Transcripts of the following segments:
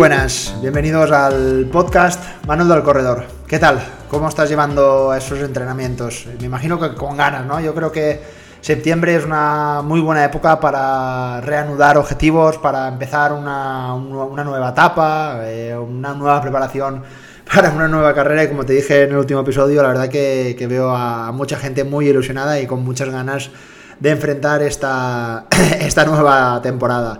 Buenas, bienvenidos al podcast Manuel del Corredor. ¿Qué tal? ¿Cómo estás llevando esos entrenamientos? Me imagino que con ganas, ¿no? Yo creo que septiembre es una muy buena época para reanudar objetivos, para empezar una, nueva etapa, eh, una nueva preparación para una nueva carrera y como te dije en el último episodio, la verdad que, que veo a mucha gente muy ilusionada y con muchas ganas de enfrentar esta, esta nueva temporada.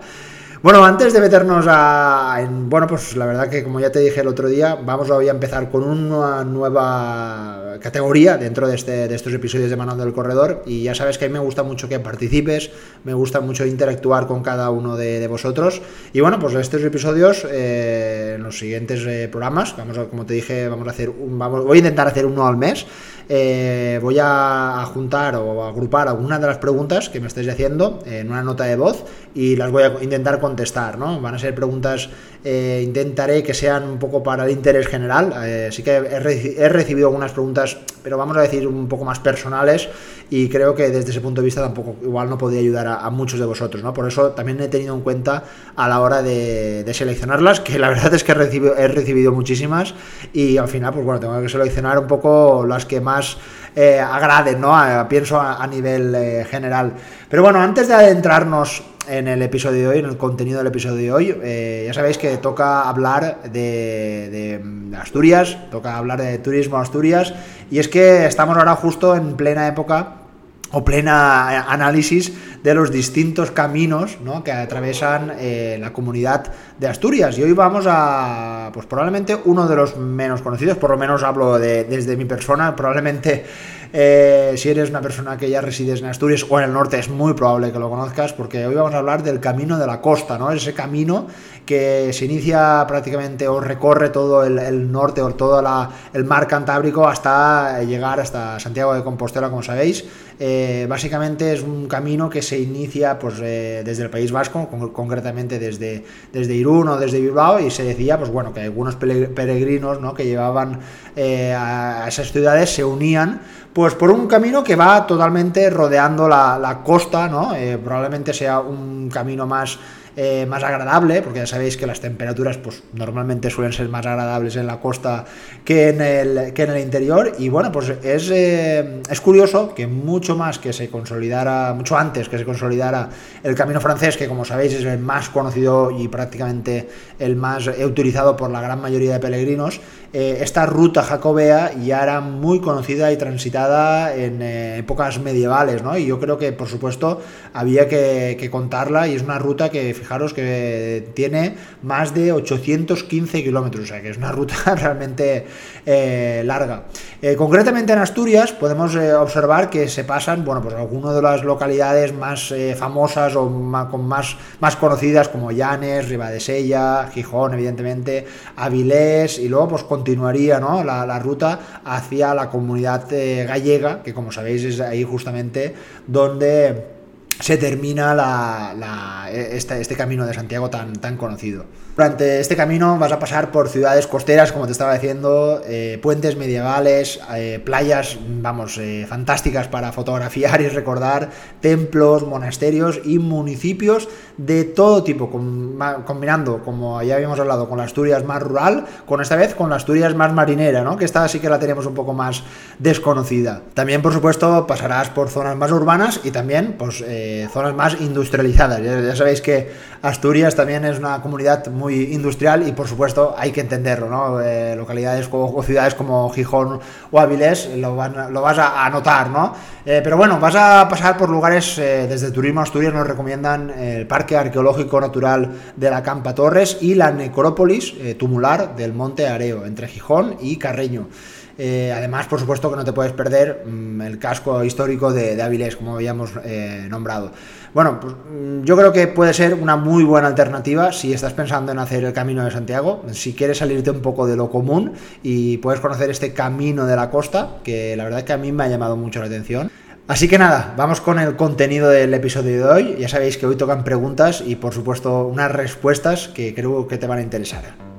Bueno, antes de meternos a. bueno, pues la verdad que como ya te dije el otro día, vamos hoy a empezar con una nueva categoría dentro de, este, de estos episodios de Manual del Corredor. Y ya sabes que a mí me gusta mucho que participes, me gusta mucho interactuar con cada uno de, vosotros. Y bueno, pues estos episodios, eh, en los siguientes eh, programas, vamos a, como te dije, vamos a hacer un, vamos, voy a intentar hacer uno al mes. Eh, voy a, juntar o agrupar algunas de las preguntas que me estáis haciendo en una nota de voz y las voy a intentar contestar, ¿no? Van a ser preguntas, intentaré que sean un poco para el interés general. Sí que he, recibido algunas preguntas, pero vamos a decir un poco más personales y creo que desde ese punto de vista tampoco igual no podría ayudar a, muchos de vosotros, ¿no? Por eso también he tenido en cuenta a la hora de, seleccionarlas, que la verdad es que he recibido, he recibido muchísimas y al final, pues bueno, tengo que seleccionar un poco las que más eh, agraden, ¿no? pienso a, nivel eh, general. Pero bueno, antes de adentrarnos en el episodio de hoy, en el contenido del episodio de hoy, eh, ya sabéis que toca hablar de, de, Asturias, toca hablar de turismo Asturias, y es que estamos ahora justo en plena época o plena análisis de los distintos caminos que atravesan eh, la comunidad de Asturias. Y hoy vamos a, pues probablemente uno de los menos conocidos, por lo menos hablo de, desde mi persona, probablemente eh, si eres una persona que ya resides en Asturias o en el norte es muy probable que lo conozcas porque hoy vamos a hablar del camino de la costa, ¿no? Ese camino que se inicia prácticamente o recorre todo el, norte o todo el mar Cantábrico hasta llegar hasta Santiago de Compostela, como sabéis. Eh, básicamente es un camino que se inicia pues, eh, desde el País Vasco, concretamente desde, desde Irún o desde Bilbao, y se decía pues, bueno, que algunos peregrinos ¿no? que llevaban eh, a esas ciudades se unían pues por un camino que va totalmente rodeando la, la costa, ¿no? probablemente sea un camino más eh, más agradable, porque ya sabéis que las temperaturas pues normalmente suelen ser más agradables en la costa que en el, que en el interior. Y bueno, pues es, eh, es curioso que mucho más que se consolidara, mucho antes que se consolidara el camino francés, que como sabéis es el más conocido y prácticamente el más utilizado por la gran mayoría de peregrinos, eh, esta ruta jacobea ya era muy conocida y transitada en épocas medievales, ¿no? Y yo creo que, por supuesto, había que, contarla y es una ruta que fijaros que tiene más de 815 kilómetros, o sea que es una ruta realmente eh, larga. Eh, concretamente en Asturias podemos eh, observar que se pasan, bueno, pues algunas de las localidades más famosas o más, con más, más conocidas como Llanes, Ribadesella, Gijón, evidentemente, Avilés, y luego pues continuaría ¿no? la, la ruta hacia la comunidad gallega, que como sabéis es ahí justamente donde se termina la, este, este, camino de Santiago tan, tan conocido. Durante este camino vas a pasar por ciudades costeras, como te estaba diciendo, eh, puentes medievales, eh, playas, vamos, eh, fantásticas para fotografiar y recordar, templos, monasterios y municipios de todo tipo, combinando, como ya habíamos hablado, con la Asturias más rural, con esta vez con la Asturias más marinera, ¿no? que esta sí que la tenemos un poco más desconocida. También, por supuesto, pasarás por zonas más urbanas y también, pues, zonas más industrializadas. Ya, sabéis que Asturias también es una comunidad muy industrial y por supuesto hay que entenderlo, ¿no? Eh, localidades o, ciudades como Gijón o Avilés lo, lo vas a, notar, ¿no? Eh, pero bueno, vas a pasar por lugares, eh, desde Turismo Asturias nos recomiendan el Parque Arqueológico Natural de la Campa Torres y la necrópolis tumular del Monte Areo, entre Gijón y Carreño. Eh, además, por supuesto que no te puedes perder mm, el casco histórico de, de como habíamos eh, nombrado. Bueno, pues, mm, yo creo que puede ser una muy buena alternativa si estás pensando en hacer el Camino de Santiago, si quieres salirte un poco de lo común y puedes conocer este camino de la costa, que la verdad que a mí me ha llamado mucho la atención. Así que nada, vamos con el contenido del episodio de hoy. Ya sabéis que hoy tocan preguntas y por supuesto unas respuestas que creo que te van a interesar.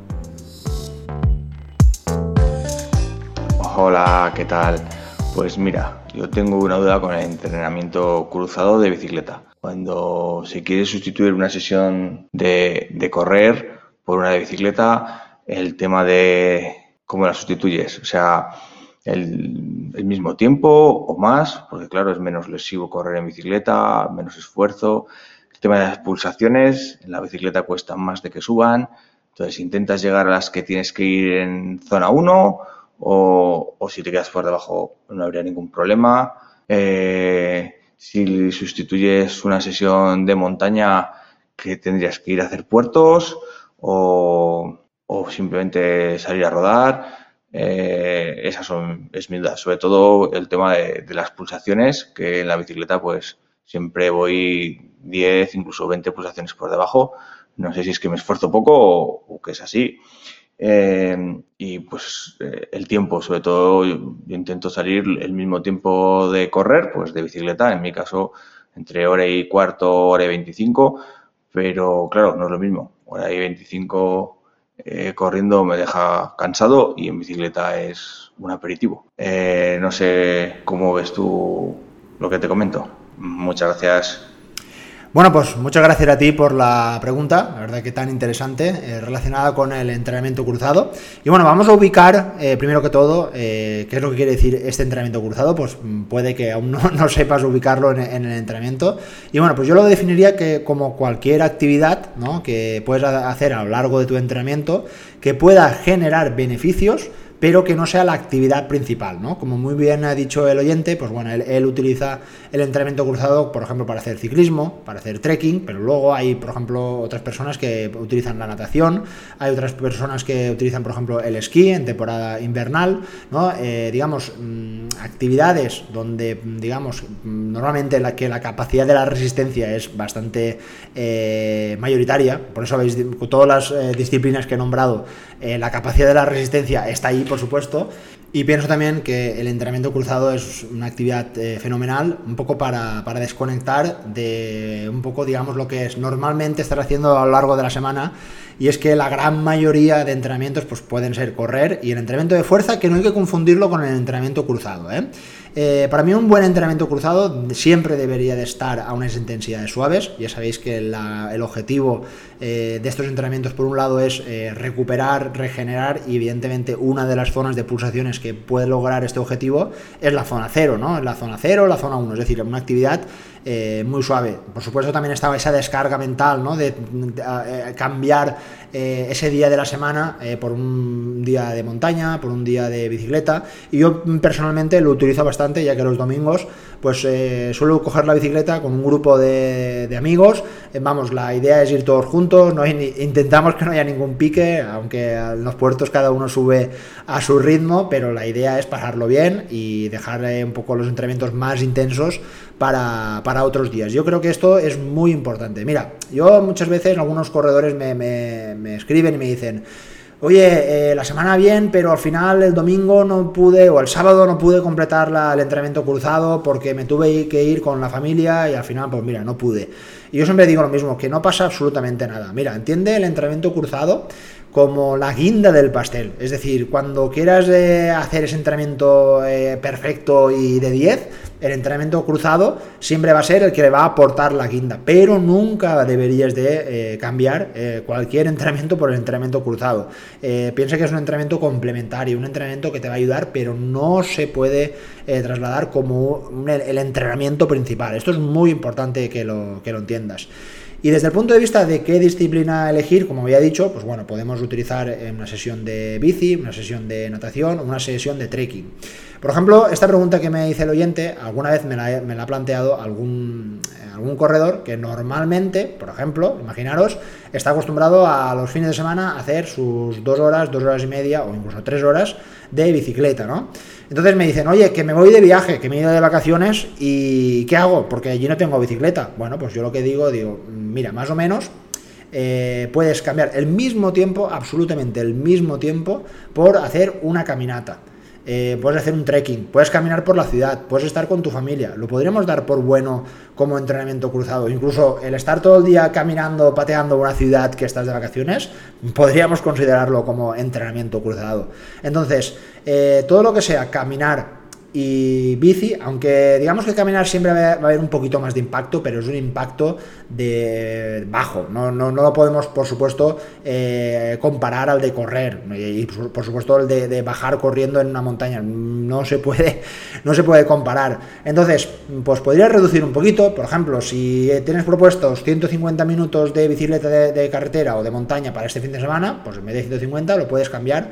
Hola, ¿qué tal? Pues mira, yo tengo una duda con el entrenamiento cruzado de bicicleta. Cuando se quiere sustituir una sesión de, correr por una de bicicleta, el tema de cómo la sustituyes. O sea, el, mismo tiempo o más, porque claro, es menos lesivo correr en bicicleta, menos esfuerzo. El tema de las pulsaciones, en la bicicleta cuesta más de que suban. Entonces, intentas llegar a las que tienes que ir en zona 1 o, o si te quedas por debajo no habría ningún problema. Eh, si sustituyes una sesión de montaña que tendrías que ir a hacer puertos o, simplemente salir a rodar. Eh, esas son es mi duda. Sobre todo el tema de, las pulsaciones, que en la bicicleta pues siempre voy 10, incluso 20 pulsaciones por debajo. No sé si es que me esfuerzo poco o que es así. Eh, y pues eh, el tiempo, sobre todo yo, intento salir el mismo tiempo de correr, pues de bicicleta, en mi caso entre hora y cuarto, hora y 25, pero claro, no es lo mismo. Hora y 25 eh, corriendo me deja cansado y en bicicleta es un aperitivo. Eh, no sé cómo ves tú lo que te comento. Muchas gracias. Bueno, pues muchas gracias a ti por la pregunta, la verdad que tan interesante, eh, relacionada con el entrenamiento cruzado. Y bueno, vamos a ubicar, eh, primero que todo, eh, qué es lo que quiere decir este entrenamiento cruzado, pues puede que aún no, no sepas ubicarlo en, en, el entrenamiento. Y bueno, pues yo lo definiría que como cualquier actividad ¿no? que puedes hacer a lo largo de tu entrenamiento, que pueda generar beneficios, pero que no sea la actividad principal, ¿no? Como muy bien ha dicho el oyente, pues bueno, él, utiliza el entrenamiento cruzado, por ejemplo, para hacer ciclismo, para hacer trekking, pero luego hay, por ejemplo, otras personas que utilizan la natación, hay otras personas que utilizan, por ejemplo, el esquí en temporada invernal, ¿no? Eh, digamos, mmm, actividades donde, digamos, normalmente la que la capacidad de la resistencia es bastante eh, mayoritaria, por eso veis, todas las eh, disciplinas que he nombrado, eh, la capacidad de la resistencia está ahí, por supuesto, y pienso también que el entrenamiento cruzado es una actividad eh, fenomenal, un poco para, para, desconectar de un poco, digamos, lo que es normalmente estar haciendo a lo largo de la semana. Y es que la gran mayoría de entrenamientos pues, pueden ser correr y el entrenamiento de fuerza, que no hay que confundirlo con el entrenamiento cruzado. ¿eh? Eh, para mí un buen entrenamiento cruzado siempre debería de estar a unas intensidades suaves. Ya sabéis que el objetivo eh, de estos entrenamientos por un lado es eh, recuperar, regenerar y evidentemente una de las zonas de pulsaciones que puede lograr este objetivo es la zona 0, ¿no? La zona 0, la zona 1, es decir, una actividad eh, muy suave. Por supuesto también estaba esa descarga mental, ¿no? De, de cambiar eh, ese día de la semana eh, por un día de montaña, por un día de bicicleta. Y yo personalmente lo utilizo bastante, ya que los domingos pues eh, suelo coger la bicicleta con un grupo de, amigos. vamos, la idea es ir todos juntos, no intentamos que no haya ningún pique, aunque en los puertos cada uno sube a su ritmo, pero la idea es pasarlo bien y dejar un poco los entrenamientos más intensos para, para, otros días. Yo creo que esto es muy importante. Mira, yo muchas veces algunos corredores me, me escriben y me dicen, oye, eh, la semana bien, pero al final el domingo no pude, o el sábado no pude completar la, el entrenamiento cruzado porque me tuve que ir con la familia y al final, pues mira, no pude. Y yo siempre digo lo mismo, que no pasa absolutamente nada. Mira, entiende el entrenamiento cruzado como la guinda del pastel. Es decir, cuando quieras eh, hacer ese entrenamiento eh, perfecto y de 10, el entrenamiento cruzado siempre va a ser el que le va a aportar la guinda, pero nunca deberías de eh, cambiar cualquier entrenamiento por el entrenamiento cruzado. Piensa que es un entrenamiento complementario, un entrenamiento que te va a ayudar, pero no se puede trasladar como el entrenamiento principal. Esto es muy importante que lo, que lo entiendas. Y desde el punto de vista de qué disciplina elegir, como había dicho, pues bueno, podemos utilizar una sesión de bici, una sesión de natación, una sesión de trekking. Por ejemplo, esta pregunta que me dice el oyente, alguna vez me la, me la ha planteado algún, algún corredor que normalmente, por ejemplo, imaginaros, está acostumbrado a los fines de semana a hacer sus dos horas, dos horas y media o incluso tres horas de bicicleta, ¿no? Entonces me dicen, oye, que me voy de viaje, que me he ido de vacaciones y ¿qué hago? Porque allí no tengo bicicleta. Bueno, pues yo lo que digo, digo, mira, más o menos eh, puedes cambiar el mismo tiempo, absolutamente el mismo tiempo, por hacer una caminata eh, puedes hacer un trekking, puedes caminar por la ciudad, puedes estar con tu familia. Lo podríamos dar por bueno como entrenamiento cruzado. Incluso el estar todo el día caminando, pateando una ciudad que estás de vacaciones, podríamos considerarlo como entrenamiento cruzado. Entonces, eh, todo lo que sea caminar y bici, aunque digamos que caminar siempre va a haber un poquito más de impacto, pero es un impacto de bajo, no, no, no lo podemos por supuesto eh, comparar al de correr y por supuesto el de, bajar corriendo en una montaña, no se puede, no se puede comparar. Entonces, pues podría reducir un poquito, por ejemplo, si tienes propuestos 150 minutos de bicicleta de carretera o de montaña para este fin de semana, pues en vez de 150 lo puedes cambiar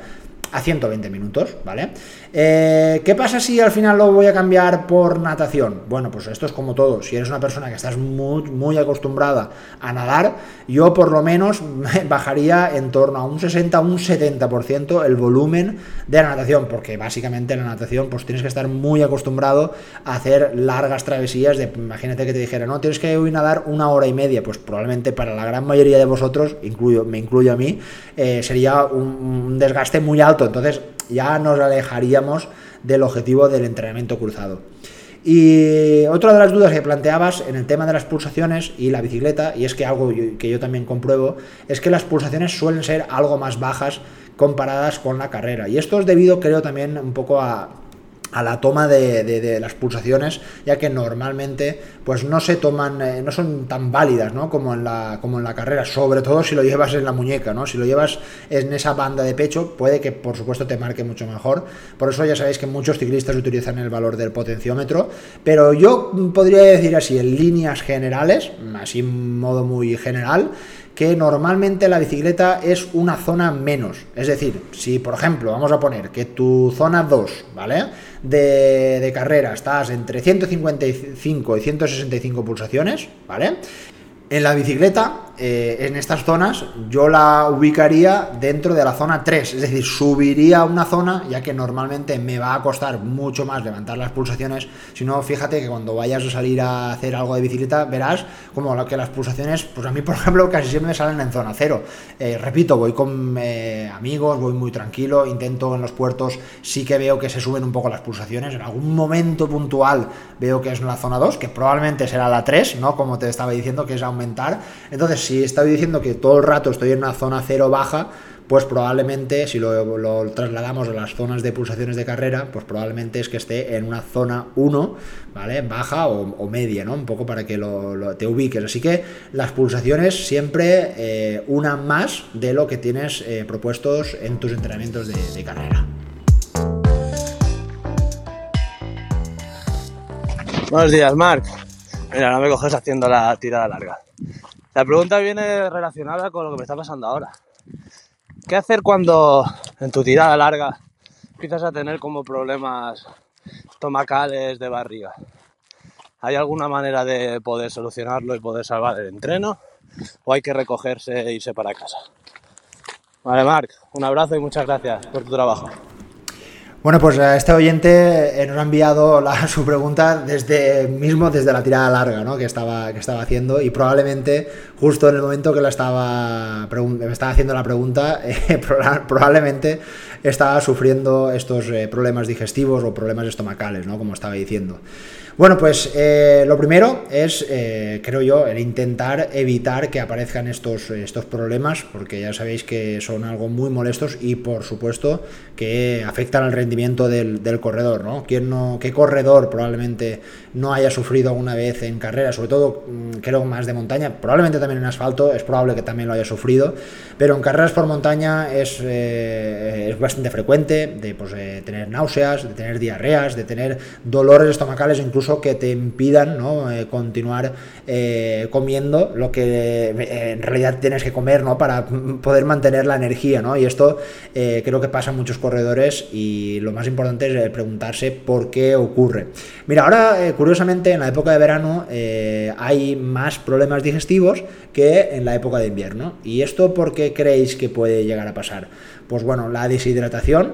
a 120 minutos, ¿vale? Eh, ¿Qué pasa si al final lo voy a cambiar por natación? Bueno, pues esto es como todo. Si eres una persona que estás muy, acostumbrada a nadar, yo por lo menos bajaría en torno a un 60, un 70% el volumen de la natación, porque básicamente en la natación pues tienes que estar muy acostumbrado a hacer largas travesías. Imagínate que te dijera, no, tienes que hoy nadar una hora y media, pues probablemente para la gran mayoría de vosotros, incluyo, me incluyo a mí, eh, sería un, un desgaste muy alto entonces ya nos del objetivo del entrenamiento cruzado. Y otra de las dudas que planteabas en el tema de las pulsaciones y la bicicleta, y es que algo que yo también compruebo, es que las pulsaciones suelen ser algo más bajas comparadas con la carrera. Y esto es debido, creo, también un poco a, a la toma de, las pulsaciones, ya que normalmente pues no se toman, eh, no son tan válidas ¿no? como, en la, como en la carrera, sobre todo si lo llevas en la muñeca, ¿no? si lo llevas en esa banda de pecho, puede que por supuesto te marque mucho mejor. Por eso ya sabéis que muchos ciclistas utilizan el valor del potenciómetro, pero yo podría decir así, en líneas generales, así en modo muy general, que normalmente la bicicleta es una zona menos. Es decir, si por ejemplo vamos a poner que tu zona 2, ¿vale? De, de carrera estás entre 155 y 165 pulsaciones, ¿vale? En la bicicleta, eh, en estas zonas, yo la ubicaría dentro de la zona 3, es decir, subiría a una zona, ya que normalmente me va a costar mucho más levantar las pulsaciones. Si no, fíjate que cuando vayas a salir a hacer algo de bicicleta, verás como que las pulsaciones, pues a mí, por ejemplo, casi siempre me salen en zona 0. Eh, repito, voy con eh, amigos, voy muy tranquilo, intento en los puertos, sí que veo que se suben un poco las pulsaciones. En algún momento puntual veo que es en la zona 2, que probablemente será la 3, ¿no? Como te estaba diciendo, que es entonces, si estoy diciendo que todo el rato estoy en una zona cero baja, pues probablemente si lo, trasladamos a las zonas de pulsaciones de carrera, pues probablemente es que esté en una zona 1, ¿vale? Baja o, media, ¿no? Un poco para que lo, te ubiques. Así que las pulsaciones siempre eh, una más de lo que tienes eh, propuestos en tus entrenamientos de, de carrera. Buenos días, Marc. Mira, no me coges haciendo la tirada larga. La pregunta viene relacionada con lo que me está pasando ahora. ¿Qué hacer cuando en tu tirada larga empiezas a tener como problemas tomacales de barriga? ¿Hay alguna manera de poder solucionarlo y poder salvar el entreno? ¿O hay que recogerse e irse para casa? Vale, Marc, un abrazo y muchas gracias por tu trabajo. Bueno, pues este oyente eh, nos ha enviado su pregunta desde mismo desde la tirada larga ¿no? que, estaba, que estaba haciendo y probablemente justo en el momento que la estaba, me estaba haciendo la pregunta, eh, probablemente estaba sufriendo estos eh, problemas digestivos o problemas estomacales, ¿no? como estaba diciendo. Bueno, pues eh, lo primero es, eh, creo yo, el intentar evitar que aparezcan estos, estos problemas, porque ya sabéis que son algo muy molestos y por supuesto que afectan al rendimiento del, corredor, ¿no? ¿Quién no ¿Qué corredor probablemente no haya sufrido alguna vez en carrera? Sobre todo, mm, creo más de montaña, probablemente también en asfalto, es probable que también lo haya sufrido, pero en carreras por montaña es, eh, es bastante frecuente de pues, tener náuseas, de tener diarreas, de tener dolores estomacales, incluso que te impidan eh, continuar eh, comiendo lo que eh, en realidad tienes que comer ¿no? para poder mantener la energía. ¿no? Y esto creo que pasa en muchos corredores y lo más importante es preguntarse por qué ocurre. Mira, ahora curiosamente en la época de verano hay más problemas digestivos que en la época de invierno. ¿Y esto por qué creéis que puede llegar a pasar? Pues bueno, la deshidratación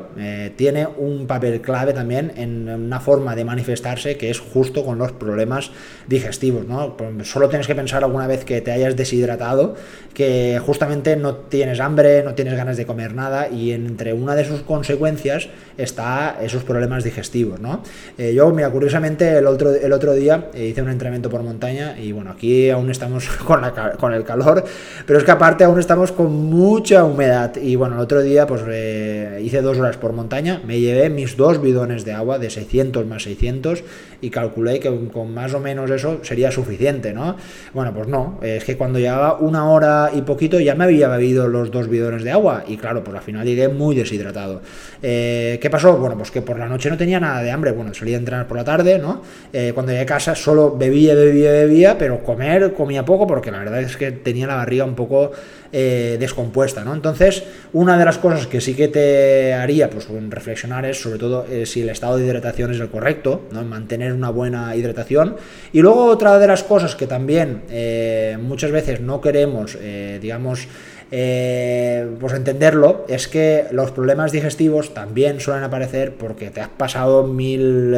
tiene un papel clave también en una forma de manifestarse que es justo con los problemas digestivos, ¿no? Solo tienes que pensar alguna vez que te hayas deshidratado, que justamente no tienes hambre, no tienes ganas de comer nada y entre una de sus consecuencias está esos problemas digestivos, ¿no? Eh, yo, mira, curiosamente el otro, el otro día eh, hice un entrenamiento por montaña y bueno, aquí aún estamos con, la, con el calor, pero es que aparte aún estamos con mucha humedad y bueno, el otro día pues eh, hice dos horas por montaña, me llevé mis dos bidones de agua de 600 más 600 y calculé que con más o menos eso sería suficiente, ¿no? Bueno, pues no, es que cuando llevaba una hora y poquito ya me había bebido los dos bidones de agua y claro, pues al final llegué muy deshidratado. Eh, ¿Qué pasó? Bueno, pues que por la noche no tenía nada de hambre, bueno, solía entrenar por la tarde, ¿no? Eh, cuando llegué a casa solo bebía, bebía, bebía, pero comer comía poco porque la verdad es que tenía la barriga un poco descompuesta, ¿no? Entonces, una de las cosas que sí que te haría, pues, reflexionar es sobre todo si el estado de hidratación es el correcto, ¿no? Mantener una buena hidratación. Y luego otra de las cosas que también eh, muchas veces no queremos, eh, digamos, eh, pues entenderlo es que los problemas digestivos también suelen aparecer porque te has pasado mil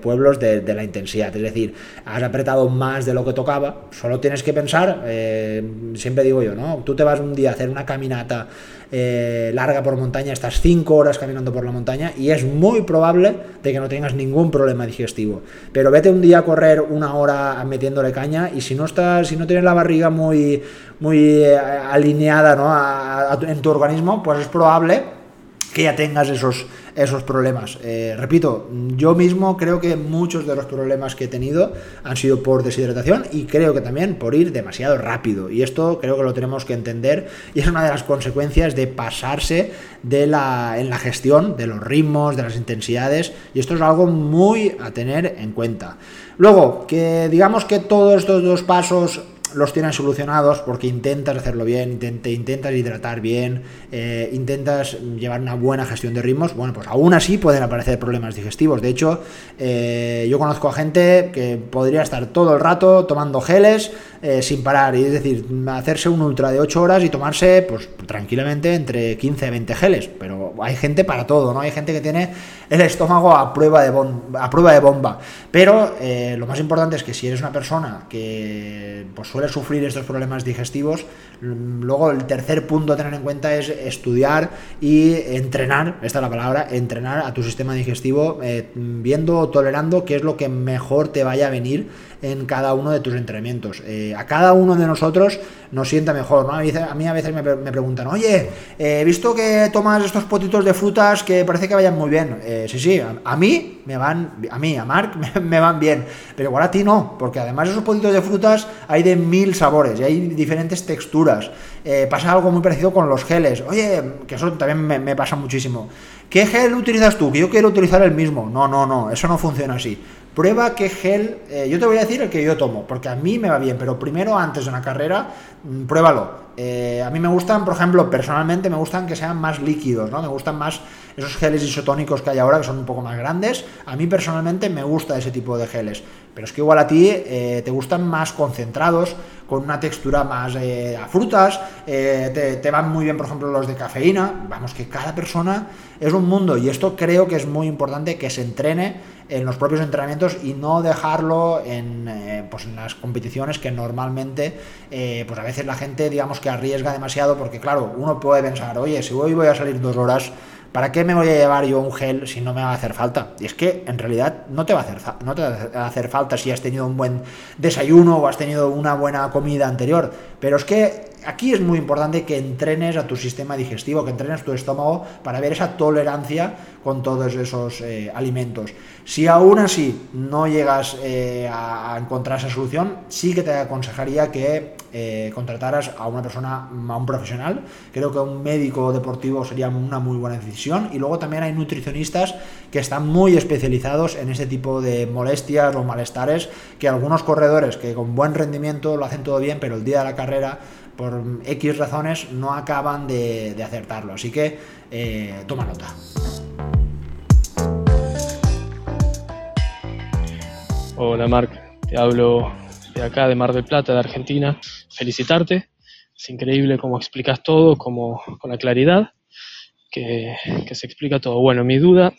pueblos de, la intensidad, es decir, has apretado más de lo que tocaba, solo tienes que pensar, siempre digo yo, ¿no? Tú te vas un día a hacer una caminata eh, larga por montaña, estás 5 horas caminando por la montaña y es muy probable de que no tengas ningún problema digestivo. Pero vete un día a correr una hora metiéndole caña y si no estás, si no tienes la barriga muy, muy eh, alineada en tu organismo, pues es probable que ya tengas esos esos problemas. Eh, repito, yo mismo creo que muchos de los problemas que he tenido han sido por deshidratación y creo que también por ir demasiado rápido. Y esto creo que lo tenemos que entender y es una de las consecuencias de pasarse de la, en la gestión de los ritmos, de las intensidades y esto es algo muy a tener en cuenta. Luego, que digamos que todos estos dos pasos los tienes solucionados porque intentas hacerlo bien, intentas hidratar bien, eh, intentas llevar una buena gestión de ritmos, bueno, pues aún así pueden aparecer problemas digestivos. De hecho, eh, yo conozco a gente que podría estar todo el rato tomando geles eh, sin parar, y es decir, hacerse un ultra de 8 horas y tomarse, pues tranquilamente, entre 15 y 20 geles. Pero hay gente para todo, ¿no? Hay gente que tiene el estómago a prueba de, bomba, a prueba de bomba. Pero lo más importante es que si eres una persona que pues, suele sufrir estos problemas digestivos, luego el tercer punto a tener en cuenta es estudiar y entrenar, esta es la palabra, entrenar a tu sistema digestivo, eh, viendo o tolerando qué es lo que mejor te vaya a venir en cada uno de tus entrenamientos. Eh, a cada uno de nosotros nos sienta mejor, ¿no? A mí, a veces me, preguntan, oye, eh, he visto que tomas estos potitos de frutas que parece que vayan muy bien. sí, sí, a, mí me van, a mí, a Mark, me, van bien, pero igual a ti no, porque además esos potitos de frutas hay de mil sabores y hay diferentes texturas. Eh, pasa algo muy parecido con los geles. Oye, que eso también me, pasa muchísimo. ¿Qué gel utilizas tú? Que yo quiero utilizar el mismo. No, no, no, eso no funciona así. Prueba qué gel, eh, yo te voy a decir el que yo tomo, porque a mí me va bien, pero primero antes de una carrera, mm, pruébalo. Eh, a mí me gustan, por ejemplo, personalmente me gustan que sean más líquidos, ¿no? Me gustan más esos geles isotónicos que hay ahora, que son un poco más grandes. A mí personalmente me gusta ese tipo de geles, pero es que igual a ti te gustan más concentrados, con una textura más eh, a frutas, eh, te, van muy bien, por ejemplo, los de cafeína. Vamos, que cada persona es un mundo y esto creo que es muy importante que se entrene en los propios entrenamientos y no dejarlo en, eh, pues en las competiciones que normalmente, pues a veces la gente, digamos que arriesga demasiado porque, claro, uno puede pensar, oye, si hoy voy a salir dos horas ¿Para qué me voy a llevar yo un gel si no me va a hacer falta? Y es que en realidad no te va a hacer, no te va a hacer falta si has tenido un buen desayuno o has tenido una buena comida anterior. Pero es que aquí es muy importante que entrenes a tu sistema digestivo, que entrenes tu estómago para ver esa tolerancia con todos esos eh, alimentos. Si aún así no llegas eh, a, encontrar esa solución, sí que te aconsejaría que eh, contrataras a una persona, a un profesional. Creo que un médico deportivo sería una muy buena decisión. Y luego también hay nutricionistas que están muy especializados en ese tipo de molestias o malestares que algunos corredores que con buen rendimiento lo hacen todo bien, pero el día de la carrera por X razones no acaban de, acertarlo. Así que eh, toma nota. Hola Marc, te hablo de acá, de Mar del Plata, de Argentina. Felicitarte, es increíble cómo explicas todo, con la claridad que, que se explica todo. Bueno, mi duda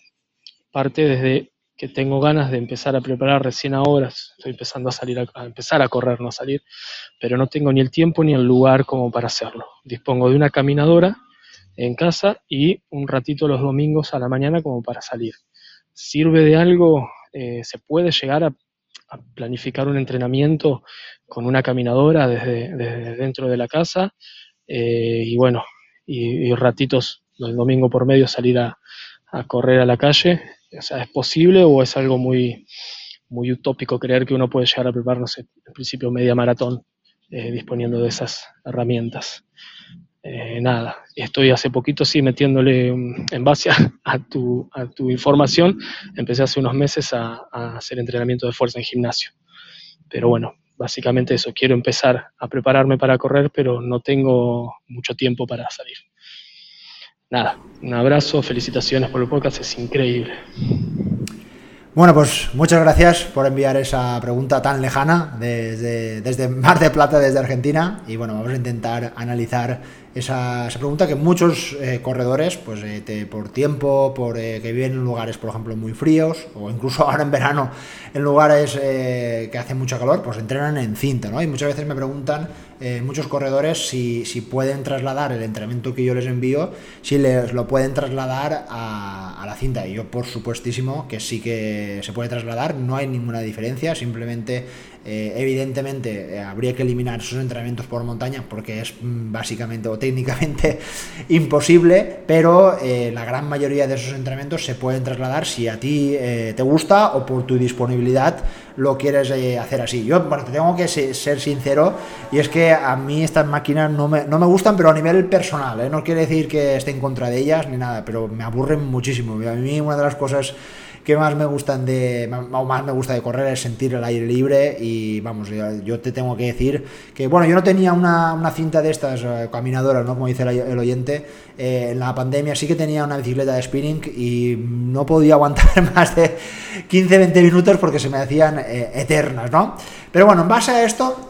parte desde que tengo ganas de empezar a preparar recién ahora, estoy empezando a salir a, empezar a correr, no a salir, pero no tengo ni el tiempo ni el lugar como para hacerlo. Dispongo de una caminadora en casa y un ratito los domingos a la mañana como para salir. ¿Sirve de algo? Eh, ¿Se puede llegar a, planificar un entrenamiento con una caminadora desde, dentro de la casa? Eh, y bueno, y, ratitos el domingo por medio salir a correr a la calle o sea, ¿es posible o es algo muy, muy utópico creer que uno puede llegar a preparar, no sé, en principio media maratón eh, disponiendo de esas herramientas? Eh, nada, estoy hace poquito sí metiéndole en base a, tu, a, tu, información, empecé hace unos meses a, a hacer entrenamiento de fuerza en gimnasio. Pero bueno, básicamente eso, quiero empezar a prepararme para correr, pero no tengo mucho tiempo para salir nada, un abrazo, felicitaciones por el podcast, es increíble. Bueno, pues muchas gracias por enviar esa pregunta tan lejana desde, desde Mar de Plata, desde Argentina. Y bueno, vamos a intentar analizar esa, pregunta que muchos eh, corredores, pues eh, por tiempo, por eh, que viven en lugares, por ejemplo, muy fríos, o incluso ahora en verano, en lugares que hace mucho calor, pues entrenan en cinta, ¿no? Y muchas veces me preguntan muchos corredores si, si, pueden trasladar el entrenamiento que yo les envío, si les lo pueden trasladar a, a la cinta. Y yo, por supuestísimo, que sí que se puede trasladar, no hay ninguna diferencia, simplemente eh, evidentemente eh, habría que eliminar esos entrenamientos por montaña porque es mm, básicamente o técnicamente imposible, pero eh, la gran mayoría de esos entrenamientos se pueden trasladar si a ti te gusta o por tu disponibilidad lo quieres hacer así. Yo bueno, te tengo que ser sincero y es que a mí estas máquinas no me, no me gustan, pero a nivel personal, no quiere decir que esté en contra de ellas ni nada, pero me aburren muchísimo. A mí una de las cosas que más me gustan de o más me gusta de correr es sentir el aire libre y vamos, yo, te tengo que decir que bueno, yo no tenía una, una cinta de estas eh, caminadoras, ¿no? Como dice el, oyente, eh, en la pandemia sí que tenía una bicicleta de spinning y no podía aguantar más de 15-20 minutos porque se me hacían eh, eternas, ¿no? Pero bueno, en base a esto,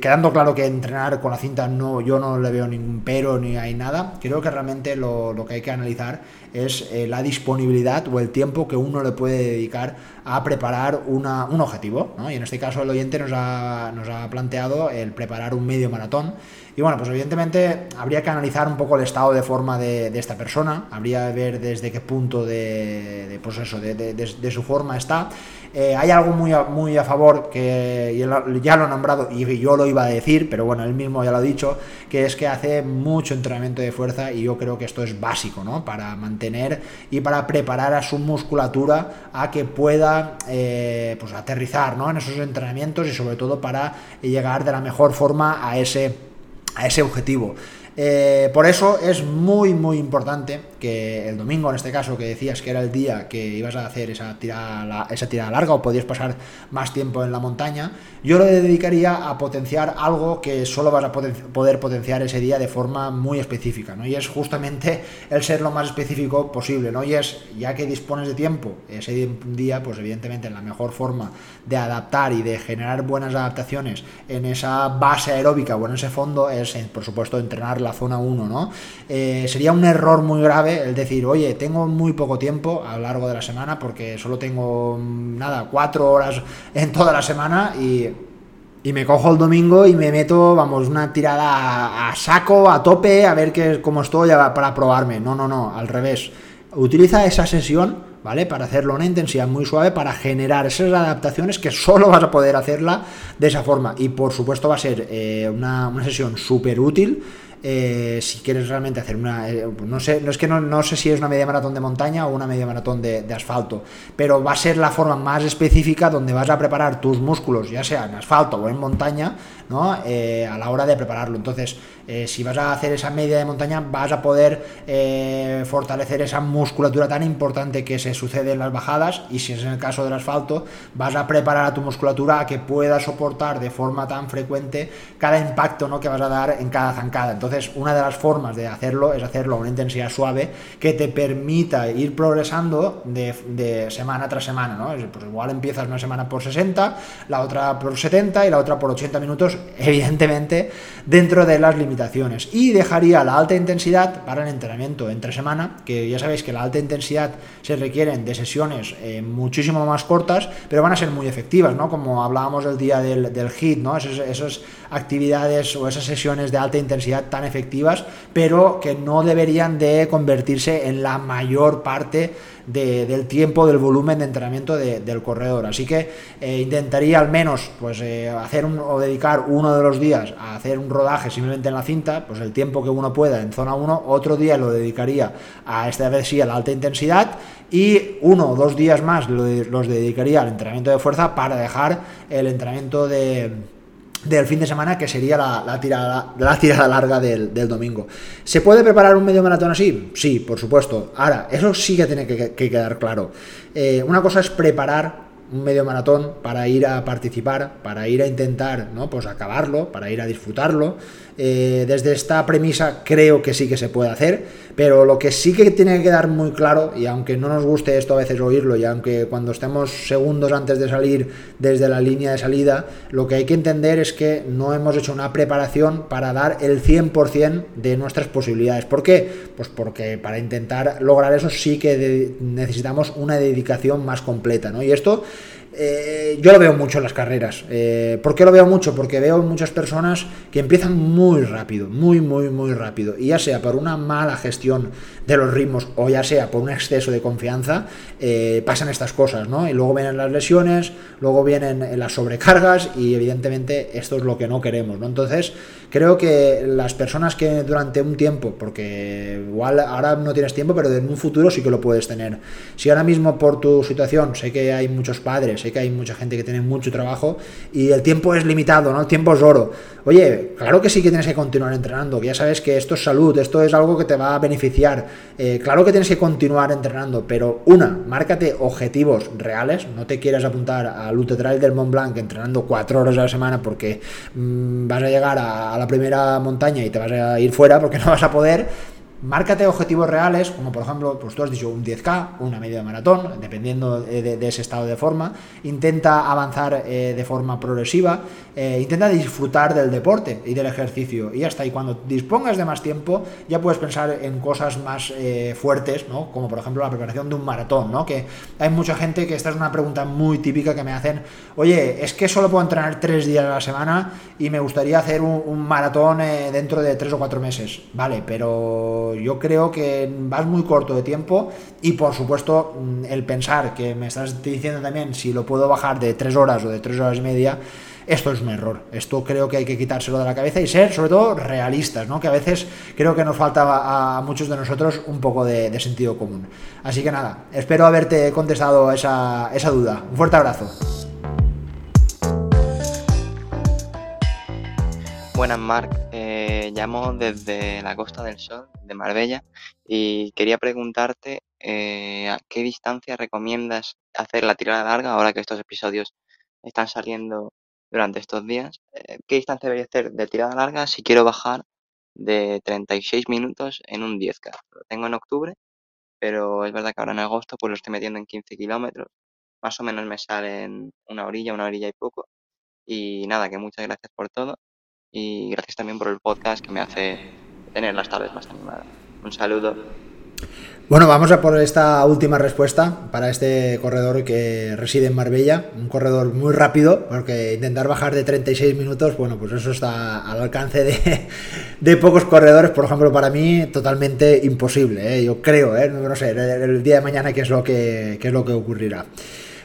quedando claro que entrenar con la cinta no, yo no le veo ningún pero ni hay nada, creo que realmente lo, que hay que analizar es eh, la disponibilidad o el tiempo que uno le puede dedicar a preparar un objetivo. ¿no? Y en este caso el oyente nos ha, nos ha planteado el preparar un medio maratón. Y bueno, pues evidentemente habría que analizar un poco el estado de forma de, esta persona, habría que ver desde qué punto de, de pues eso, de, su forma está. Eh, hay algo muy a, muy a favor que ya lo he nombrado y yo lo iba a decir, pero bueno, él mismo ya lo ha dicho, que es que hace mucho entrenamiento de fuerza y yo creo que esto es básico, ¿no? Para mantener y para preparar a su musculatura a que pueda eh, pues aterrizar ¿no? en esos entrenamientos y sobre todo para llegar de la mejor forma a ese a ese objetivo. Eh, por eso es muy, muy importante que el domingo, en este caso, que decías que era el día que ibas a hacer esa tirada, esa tirada larga o podías pasar más tiempo en la montaña, yo lo dedicaría a potenciar algo que solo vas a poder potenciar ese día de forma muy específica, ¿no? Y es justamente el ser lo más específico posible, ¿no? Y es, ya que dispones de tiempo ese día, pues evidentemente la mejor forma de adaptar y de generar buenas adaptaciones en esa base aeróbica o en ese fondo es, por supuesto, entrenar la zona 1, ¿no? Eh, sería un error muy grave el decir, oye, tengo muy poco tiempo a lo largo de la semana porque solo tengo, mm, nada, cuatro horas en toda la semana y, y me cojo el domingo y me meto, vamos, una tirada a, saco, a tope, a ver qué, cómo estoy para probarme. No, no, no, al revés. Utiliza esa sesión ¿vale? Para hacerlo una intensidad muy suave, para generar esas adaptaciones que solo vas a poder hacerla de esa forma. Y por supuesto va a ser eh, una, una, sesión súper útil eh, si quieres realmente hacer una, eh, no sé, no es que no, sé si es una media maratón de montaña o una media maratón de, asfalto, pero va a ser la forma más específica donde vas a preparar tus músculos, ya sea en asfalto o en montaña, ¿no? Eh, a la hora de prepararlo. Entonces, si vas a hacer esa media de montaña, vas a poder fortalecer esa musculatura tan importante que se sucede en las bajadas y si es en el caso del asfalto, vas a preparar a tu musculatura a que pueda soportar de forma tan frecuente cada impacto ¿no? que vas a dar en cada zancada. Entonces, una de las formas de hacerlo es hacerlo a una intensidad suave que te permita ir progresando de, semana tras semana, ¿no? Pues igual empiezas una semana por 60, la otra por 70 y la otra por 80 minutos, evidentemente, dentro de las limitaciones. Y dejaría la alta intensidad para el entrenamiento entre semana, que ya sabéis que la alta intensidad se requieren de sesiones eh, muchísimo más cortas, pero van a ser muy efectivas, ¿no? Como hablábamos el día del, del HIT, ¿no? esas actividades o esas sesiones de alta intensidad tan efectivas, pero que no deberían de convertirse en la mayor parte del tiempo, del volumen de entrenamiento del corredor. Así que eh, intentaría al menos pues, eh, hacer un, o dedicar uno de los días a hacer un rodaje simplemente en la cinta, pues el tiempo que uno pueda en zona 1, otro día lo dedicaría a esta vez sí a la alta intensidad y uno o dos días más los dedicaría al entrenamiento de fuerza para dejar el entrenamiento de del fin de semana, que sería la, tirada, la tirada larga del, domingo. ¿Se puede preparar un medio maratón así? Sí, por supuesto. Ahora, eso sí que tiene que, quedar claro. Eh, una cosa es preparar un medio maratón para ir a participar, para ir a intentar, ¿no? Pues acabarlo, para ir a disfrutarlo. Eh, desde esta premisa creo que sí que se puede hacer, pero lo que sí que tiene que quedar muy claro, y aunque no nos guste esto a veces oírlo, y aunque cuando estemos segundos antes de salir desde la línea de salida, lo que hay que entender es que no hemos hecho una preparación para dar el 100% de nuestras posibilidades. ¿Por qué? Pues porque para intentar lograr eso sí que necesitamos una dedicación más completa, ¿no? Y esto eh, yo lo veo mucho en las carreras. Eh, ¿Por qué lo veo mucho? Porque veo muchas personas que empiezan muy rápido, muy, muy, muy rápido. Y ya sea por una mala gestión de los ritmos o ya sea por un exceso de confianza, eh, pasan estas cosas, ¿no? Y luego vienen las lesiones, luego vienen las sobrecargas y evidentemente esto es lo que no queremos, ¿no? Entonces, creo que las personas que durante un tiempo, porque igual ahora no tienes tiempo, pero en un futuro sí que lo puedes tener. Si ahora mismo por tu situación, sé que hay muchos padres, que hay mucha gente que tiene mucho trabajo y el tiempo es limitado, ¿no? El tiempo es oro. Oye, claro que sí que tienes que continuar entrenando, que ya sabes que esto es salud, esto es algo que te va a beneficiar eh, claro que tienes que continuar entrenando, pero una, márcate objetivos reales, no te quieras apuntar al Ultra Trail del Mont Blanc entrenando cuatro horas a la semana porque mm, vas a llegar a la primera montaña y te vas a ir fuera porque no vas a poder Márcate objetivos reales, como por ejemplo, pues tú has dicho un 10K, una media maratón, dependiendo de, ese estado de forma. Intenta avanzar eh, de forma progresiva, eh, intenta disfrutar del deporte y del ejercicio y hasta. Y cuando dispongas de más tiempo, ya puedes pensar en cosas más eh, fuertes, ¿no? Como por ejemplo la preparación de un maratón, ¿no? Que hay mucha gente que esta es una pregunta muy típica que me hacen, oye, es que solo puedo entrenar tres días a la semana y me gustaría hacer un maratón dentro de tres o cuatro meses. Vale, pero yo creo que vas muy corto de tiempo y por supuesto mm, el pensar que me estás diciendo también si lo puedo bajar de tres horas o de tres horas y media, esto es un error. Esto creo que hay que quitárselo de la cabeza y ser sobre todo realistas, ¿no? que a veces creo que nos falta a muchos de nosotros un poco de, sentido común. Así que nada, espero haberte contestado esa, esa duda. Un fuerte abrazo. Buenas, Marc. Llamo desde la Costa del Sol, de Marbella, y quería preguntarte eh, a qué distancia recomiendas hacer la tirada larga ahora que estos episodios están saliendo durante estos días. Eh, ¿Qué distancia debería hacer de tirada larga si quiero bajar de 36 minutos en un 10K? Lo tengo en octubre, pero es verdad que ahora en agosto pues lo estoy metiendo en 15 kilómetros. Más o menos me salen una orilla, una orilla y poco. Y nada, que muchas gracias por todo y gracias también por el podcast que me hace tener las tardes más animadas. Un saludo. Bueno, vamos a por esta última respuesta para este corredor que reside en Marbella, un corredor muy rápido, porque intentar bajar de 36 minutos, bueno, pues eso está al alcance de, de pocos corredores, por ejemplo, para mí totalmente imposible, ¿eh? yo creo, ¿eh? no sé, el, día de mañana qué es lo que, qué es lo que ocurrirá.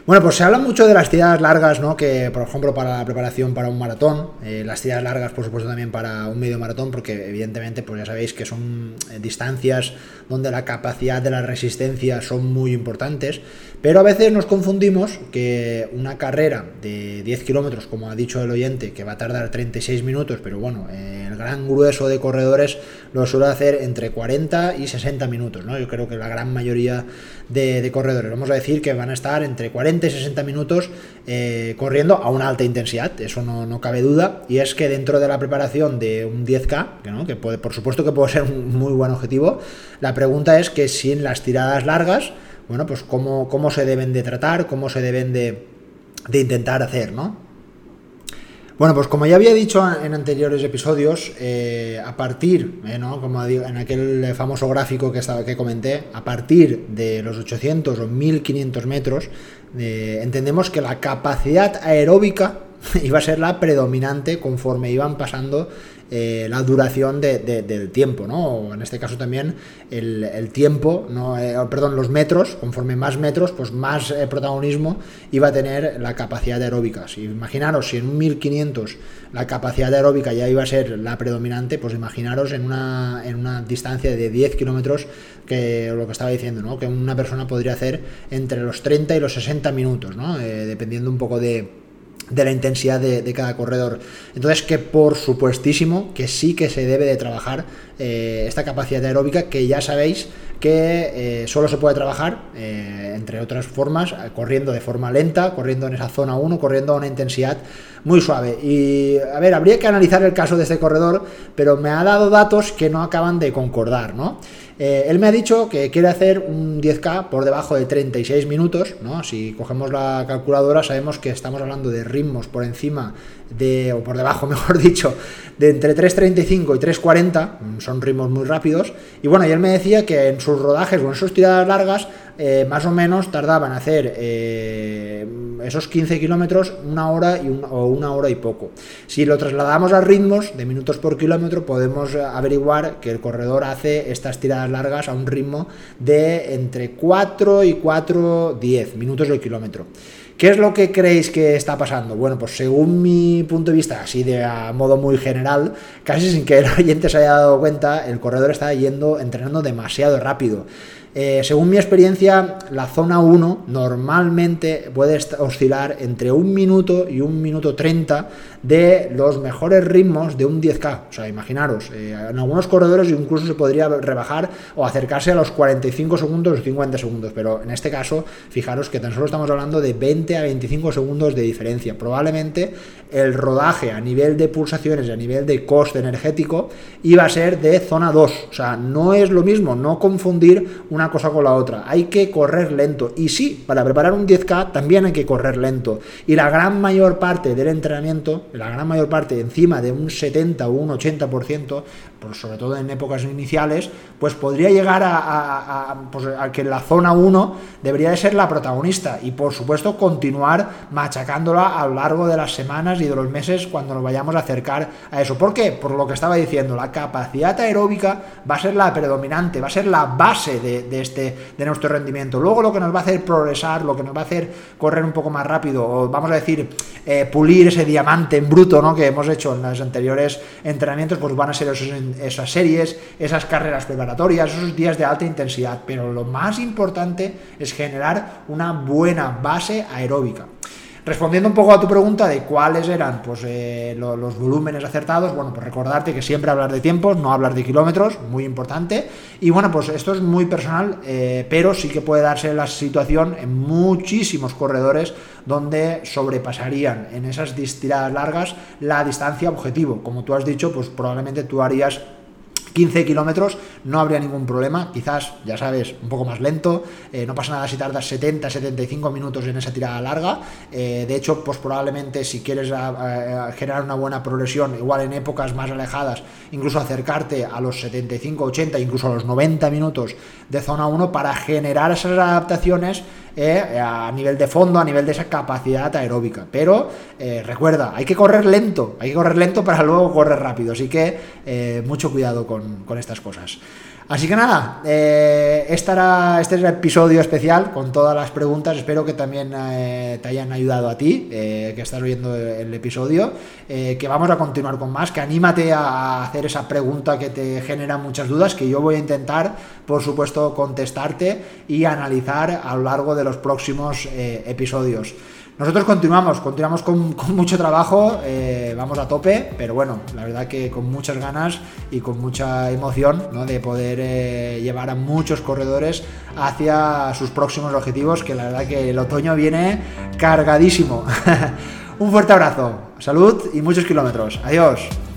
Bueno, pues se habla mucho de las tiradas largas, ¿no? Que, por ejemplo, para la preparación para un maratón, eh, las tiradas largas, por supuesto, también para un medio maratón, porque evidentemente, pues ya sabéis que son eh, distancias donde la capacidad de la resistencia son muy importantes, pero a veces nos confundimos que una carrera de 10 kilómetros, como ha dicho el oyente, que va a tardar 36 minutos, pero bueno, el gran grueso de corredores lo suele hacer entre 40 y 60 minutos, ¿no? Yo creo que la gran mayoría de, corredores, vamos a decir que van a estar entre 40 40 y 60 minutos eh, corriendo a una alta intensidad, eso no, cabe duda, y es que dentro de la preparación de un 10K, que, ¿no? que puede, por supuesto que puede ser un muy buen objetivo, la pregunta es que si en las tiradas largas, bueno, pues cómo, cómo se deben de tratar, cómo se deben de, de intentar hacer, ¿no? Bueno, pues como ya había dicho en anteriores episodios, eh, a partir, eh, ¿no? como en aquel famoso gráfico que, estaba, que comenté, a partir de los 800 o 1500 metros, eh, entendemos que la capacidad aeróbica iba a ser la predominante conforme iban pasando eh, la duración del tiempo, ¿no? O en este caso también el, tiempo, ¿no? Eh, perdón, los metros, conforme más metros, pues más eh, protagonismo iba a tener la capacidad aeróbica. Si imaginaros si en un 1500 la capacidad aeróbica ya iba a ser la predominante, pues imaginaros en una, en una distancia de 10 kilómetros que lo que estaba diciendo, ¿no? Que una persona podría hacer entre los 30 y los 60 minutos, ¿no? dependiendo un poco de de la intensidad de, cada corredor. Entonces que por supuestísimo que sí que se debe de trabajar eh, esta capacidad aeróbica que ya sabéis que eh, solo se puede trabajar, eh, entre otras formas, corriendo de forma lenta, corriendo en esa zona 1, corriendo a una intensidad muy suave. Y a ver, habría que analizar el caso de este corredor, pero me ha dado datos que no acaban de concordar, ¿no? Eh, él me ha dicho que quiere hacer un 10K por debajo de 36 minutos, ¿no? Si cogemos la calculadora sabemos que estamos hablando de ritmos por encima de, o por debajo, mejor dicho, de entre 3.35 y 3.40, mm, son ritmos muy rápidos. Y bueno, y él me decía que en sus rodajes o en sus tiradas largas, eh, más o menos tardaban hacer eh, esos 15 kilómetros una hora y o una hora y poco. Si lo trasladamos a ritmos de minutos por kilómetro, podemos averiguar que el corredor hace estas tiradas largas a un ritmo de entre 4 y 4.10 minutos el kilómetro. ¿Qué es lo que creéis que está pasando? Bueno, pues según mi punto de vista, así de a modo muy general, casi sin que el oyente se haya dado cuenta, el corredor está yendo, entrenando demasiado rápido. Eh, según mi experiencia, la zona 1 normalmente puede oscilar entre un minuto y un minuto 30 de los mejores ritmos de un 10K. O sea, imaginaros, eh, en algunos corredores incluso se podría rebajar o acercarse a los 45 segundos o 50 segundos, pero en este caso, fijaros que tan solo estamos hablando de 20 a 25 segundos de diferencia. Probablemente el rodaje a nivel de pulsaciones y a nivel de coste energético iba a ser de zona 2. O sea, no es lo mismo, no confundir una cosa con la otra. Hay que correr lento. Y sí, para preparar un 10K también hay que correr lento. Y la gran mayor parte del entrenamiento la gran mayor parte encima de un 70 o un 80%, pues sobre todo en épocas iniciales, pues podría llegar pues a, que la zona 1 debería de ser la protagonista y por supuesto continuar machacándola a lo largo de las semanas y de los meses cuando nos vayamos a acercar a eso. ¿Por qué? Por lo que estaba diciendo, la capacidad aeróbica va a ser la predominante, va a ser la base de, este, de nuestro rendimiento. Luego lo que nos va a hacer progresar, lo que nos va a hacer correr un poco más rápido, o vamos a decir, eh, pulir ese diamante en bruto ¿no? que hemos hecho en los anteriores entrenamientos, pues van a ser esos esas series, esas carreras preparatorias, esos días de alta intensidad, pero lo más importante es generar una buena base aeróbica. Respondiendo un poco a tu pregunta de cuáles eran pues, eh, los, volúmenes acertados, bueno, pues recordarte que siempre hablar de tiempos, no hablar de kilómetros, muy importante. Y bueno, pues esto es muy personal, eh, pero sí que puede darse la situación en muchísimos corredores donde sobrepasarían en esas tiradas largas la distancia objetivo. Como tú has dicho, pues probablemente tú harías 15 kilómetros no habría ningún problema, quizás, ya sabes, un poco más lento, eh, no pasa nada si tardas 70, 75 minutos en esa tirada larga, eh, de hecho, pues probablemente si quieres generar una buena progresión, igual en épocas más alejadas, incluso acercarte a los 75, 80, incluso a los 90 minutos de zona 1 para generar esas adaptaciones eh, a nivel de fondo, a nivel de esa capacidad aeróbica. Pero eh, recuerda, hay que correr lento, hay que correr lento para luego correr rápido. Así que eh, mucho cuidado con, con estas cosas. Así que nada, este, es el episodio especial con todas las preguntas. Espero que también te hayan ayudado a ti, que estás oyendo el episodio. que vamos a continuar con más. Que anímate a hacer esa pregunta que te genera muchas dudas, que yo voy a intentar, por supuesto, contestarte y analizar a lo largo de los próximos episodios. Nosotros continuamos, continuamos con, mucho trabajo, eh, vamos a tope, pero bueno, la verdad que con muchas ganas y con mucha emoción de poder eh, llevar a muchos corredores hacia sus próximos objetivos, que la verdad que el otoño viene cargadísimo. Un fuerte abrazo, salud y muchos kilómetros. Adiós.